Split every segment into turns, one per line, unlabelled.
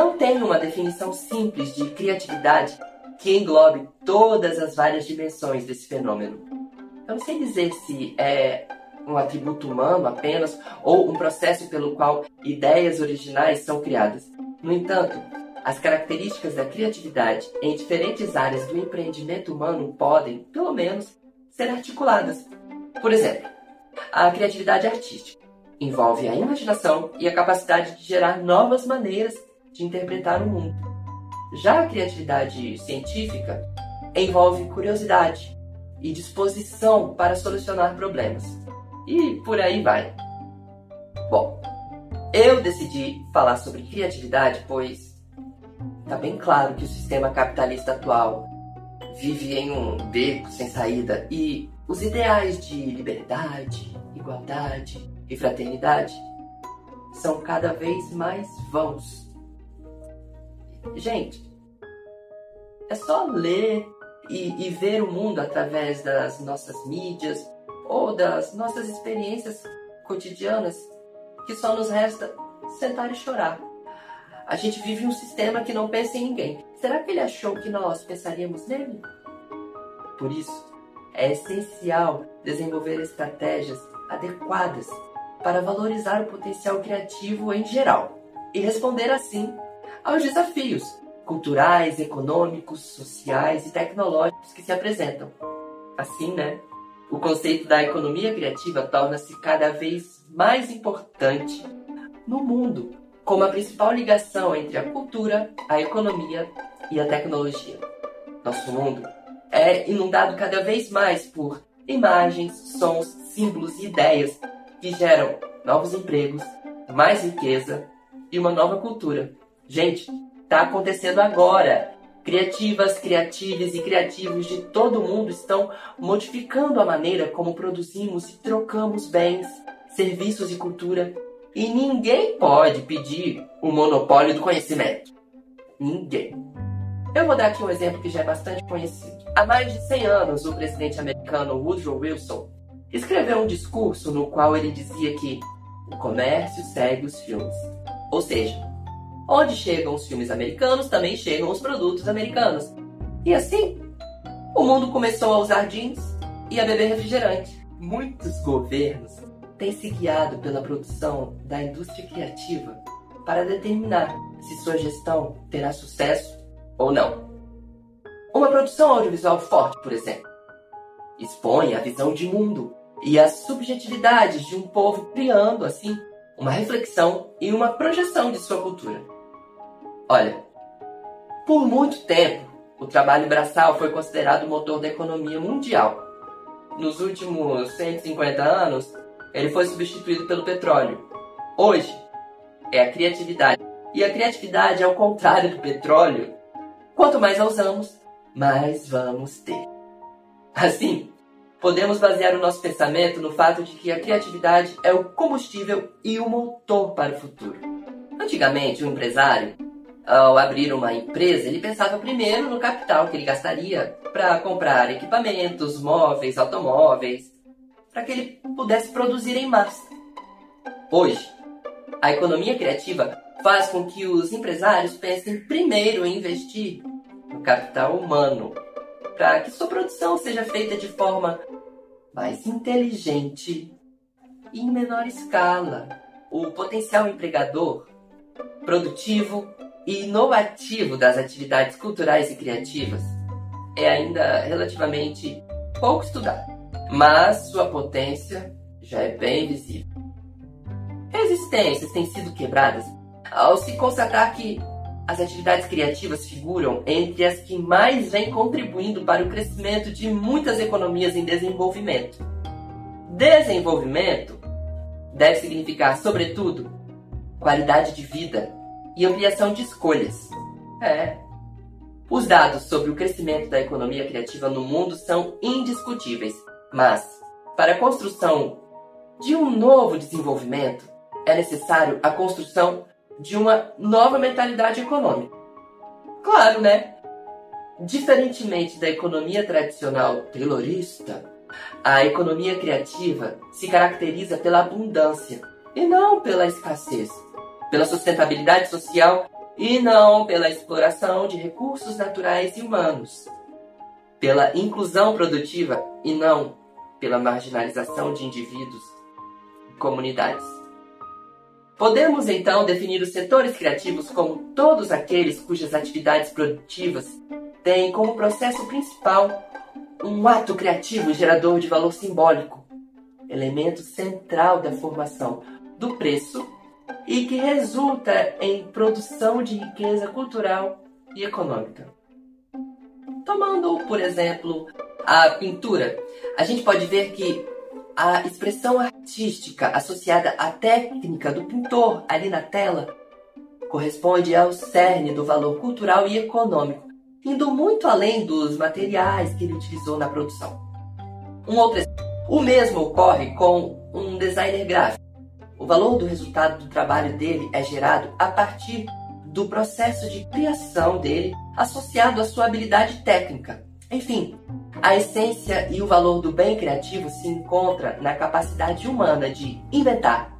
não tem uma definição simples de criatividade que englobe todas as várias dimensões desse fenômeno. Eu não sei dizer se é um atributo humano apenas ou um processo pelo qual ideias originais são criadas. No entanto, as características da criatividade em diferentes áreas do empreendimento humano podem, pelo menos, ser articuladas. Por exemplo, a criatividade artística envolve a imaginação e a capacidade de gerar novas maneiras de interpretar o mundo. Já a criatividade científica envolve curiosidade e disposição para solucionar problemas. E por aí vai. Bom, eu decidi falar sobre criatividade pois está bem claro que o sistema capitalista atual vive em um beco sem saída e os ideais de liberdade, igualdade e fraternidade são cada vez mais vãos. Gente, é só ler e, e ver o mundo através das nossas mídias ou das nossas experiências cotidianas que só nos resta sentar e chorar. A gente vive um sistema que não pensa em ninguém. Será que ele achou que nós pensaríamos nele? Por isso, é essencial desenvolver estratégias adequadas para valorizar o potencial criativo em geral e responder assim aos desafios culturais, econômicos, sociais e tecnológicos que se apresentam. Assim, né? O conceito da economia criativa torna-se cada vez mais importante no mundo, como a principal ligação entre a cultura, a economia e a tecnologia. Nosso mundo é inundado cada vez mais por imagens, sons, símbolos e ideias que geram novos empregos, mais riqueza e uma nova cultura. Gente, está acontecendo agora. Criativas, criativos e criativos de todo mundo estão modificando a maneira como produzimos e trocamos bens, serviços e cultura. E ninguém pode pedir o monopólio do conhecimento. Ninguém. Eu vou dar aqui um exemplo que já é bastante conhecido. Há mais de 100 anos, o presidente americano Woodrow Wilson escreveu um discurso no qual ele dizia que o comércio segue os filmes. Ou seja, Onde chegam os filmes americanos, também chegam os produtos americanos. E assim, o mundo começou a usar jeans e a beber refrigerante. Muitos governos têm se guiado pela produção da indústria criativa para determinar se sua gestão terá sucesso ou não. Uma produção audiovisual forte, por exemplo, expõe a visão de mundo e as subjetividades de um povo, criando, assim, uma reflexão e uma projeção de sua cultura. Olha, por muito tempo, o trabalho braçal foi considerado o motor da economia mundial. Nos últimos 150 anos, ele foi substituído pelo petróleo. Hoje, é a criatividade. E a criatividade, ao contrário do petróleo, quanto mais a usamos, mais vamos ter. Assim, podemos basear o nosso pensamento no fato de que a criatividade é o combustível e o motor para o futuro. Antigamente, o empresário ao abrir uma empresa, ele pensava primeiro no capital que ele gastaria para comprar equipamentos, móveis, automóveis, para que ele pudesse produzir em massa. Hoje, a economia criativa faz com que os empresários pensem primeiro em investir no capital humano, para que sua produção seja feita de forma mais inteligente e em menor escala. O potencial empregador, produtivo e inovativo das atividades culturais e criativas é ainda relativamente pouco estudado, mas sua potência já é bem visível. Resistências têm sido quebradas ao se constatar que as atividades criativas figuram entre as que mais vêm contribuindo para o crescimento de muitas economias em desenvolvimento. Desenvolvimento deve significar, sobretudo, qualidade de vida e ampliação de escolhas. É. Os dados sobre o crescimento da economia criativa no mundo são indiscutíveis, mas para a construção de um novo desenvolvimento é necessário a construção de uma nova mentalidade econômica. Claro, né? Diferentemente da economia tradicional taylorista, a economia criativa se caracteriza pela abundância e não pela escassez pela sustentabilidade social e não pela exploração de recursos naturais e humanos, pela inclusão produtiva e não pela marginalização de indivíduos e comunidades. Podemos então definir os setores criativos como todos aqueles cujas atividades produtivas têm como processo principal um ato criativo gerador de valor simbólico, elemento central da formação do preço e que resulta em produção de riqueza cultural e econômica. Tomando, por exemplo, a pintura, a gente pode ver que a expressão artística associada à técnica do pintor ali na tela corresponde ao cerne do valor cultural e econômico, indo muito além dos materiais que ele utilizou na produção. Um outro o mesmo ocorre com um designer gráfico. O valor do resultado do trabalho dele é gerado a partir do processo de criação dele associado à sua habilidade técnica. Enfim, a essência e o valor do bem criativo se encontra na capacidade humana de inventar,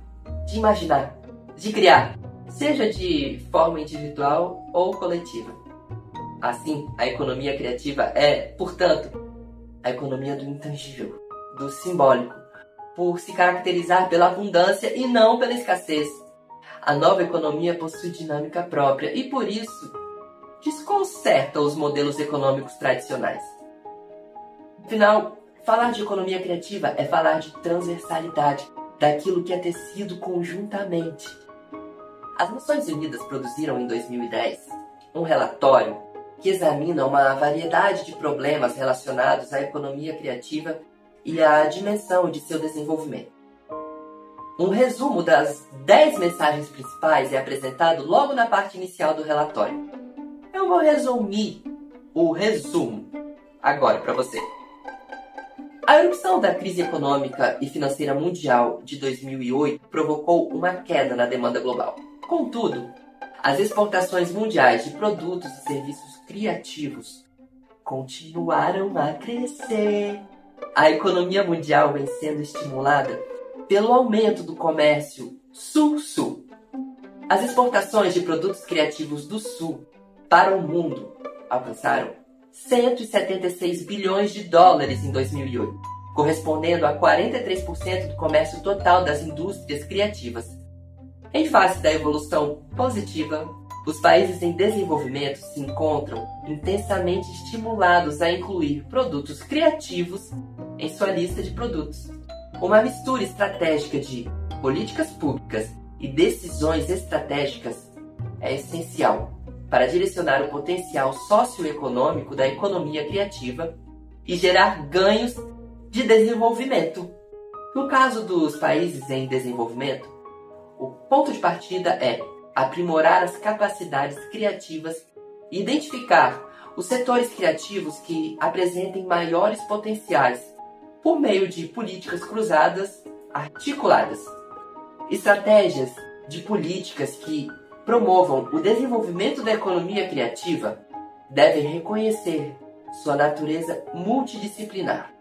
de imaginar, de criar, seja de forma individual ou coletiva. Assim, a economia criativa é, portanto, a economia do intangível, do simbólico, por se caracterizar pela abundância e não pela escassez. A nova economia possui dinâmica própria e, por isso, desconcerta os modelos econômicos tradicionais. Afinal, falar de economia criativa é falar de transversalidade, daquilo que é tecido conjuntamente. As Nações Unidas produziram em 2010 um relatório que examina uma variedade de problemas relacionados à economia criativa e à dimensão de seu desenvolvimento. Um resumo das 10 mensagens principais é apresentado logo na parte inicial do relatório. Eu vou resumir o resumo agora para você. A erupção da crise econômica e financeira mundial de 2008 provocou uma queda na demanda global. Contudo, as exportações mundiais de produtos e serviços criativos continuaram a crescer. A economia mundial vem sendo estimulada pelo aumento do comércio sul-sul. As exportações de produtos criativos do sul para o mundo alcançaram 176 bilhões de dólares em 2008, correspondendo a 43% do comércio total das indústrias criativas. Em face da evolução positiva, os países em desenvolvimento se encontram intensamente estimulados a incluir produtos criativos em sua lista de produtos. Uma mistura estratégica de políticas públicas e decisões estratégicas é essencial para direcionar o potencial socioeconômico da economia criativa e gerar ganhos de desenvolvimento. No caso dos países em desenvolvimento, o ponto de partida é aprimorar as capacidades criativas e identificar os setores criativos que apresentem maiores potenciais por meio de políticas cruzadas articuladas. Estratégias de políticas que promovam o desenvolvimento da economia criativa devem reconhecer sua natureza multidisciplinar,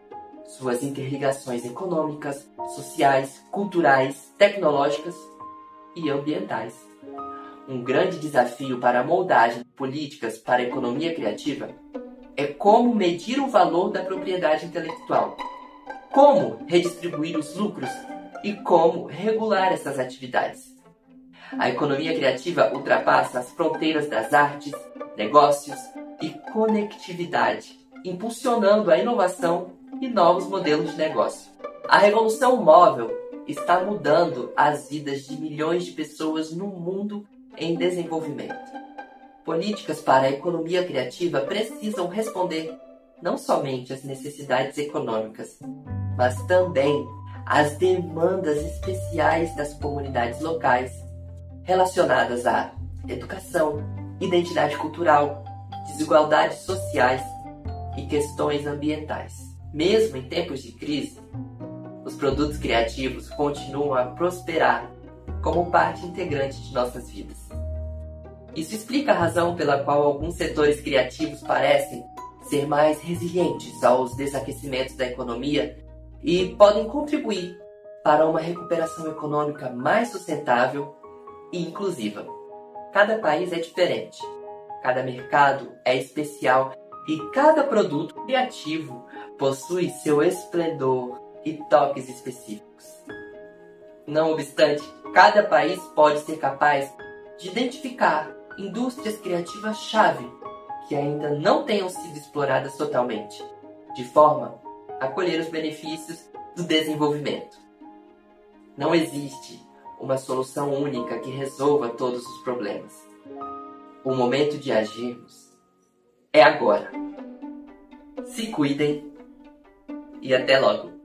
suas interligações econômicas, sociais, culturais, tecnológicas e ambientais. Um grande desafio para a moldagem de políticas para a economia criativa é como medir o valor da propriedade intelectual, como redistribuir os lucros e como regular essas atividades. A economia criativa ultrapassa as fronteiras das artes, negócios e conectividade, impulsionando a inovação e novos modelos de negócio. A revolução móvel está mudando as vidas de milhões de pessoas no mundo em desenvolvimento. Políticas para a economia criativa precisam responder não somente às necessidades econômicas, mas também às demandas especiais das comunidades locais relacionadas à educação, identidade cultural, desigualdades sociais e questões ambientais. Mesmo em tempos de crise, os produtos criativos continuam a prosperar como parte integrante de nossas vidas. Isso explica a razão pela qual alguns setores criativos parecem ser mais resilientes aos desaquecimentos da economia e podem contribuir para uma recuperação econômica mais sustentável e inclusiva. Cada país é diferente, cada mercado é especial e cada produto criativo possui seu esplendor e toques específicos. Não obstante, cada país pode ser capaz de identificar indústrias criativas-chave que ainda não tenham sido exploradas totalmente, de forma a colher os benefícios do desenvolvimento. Não existe uma solução única que resolva todos os problemas. O momento de agirmos é agora. Se cuidem e até logo!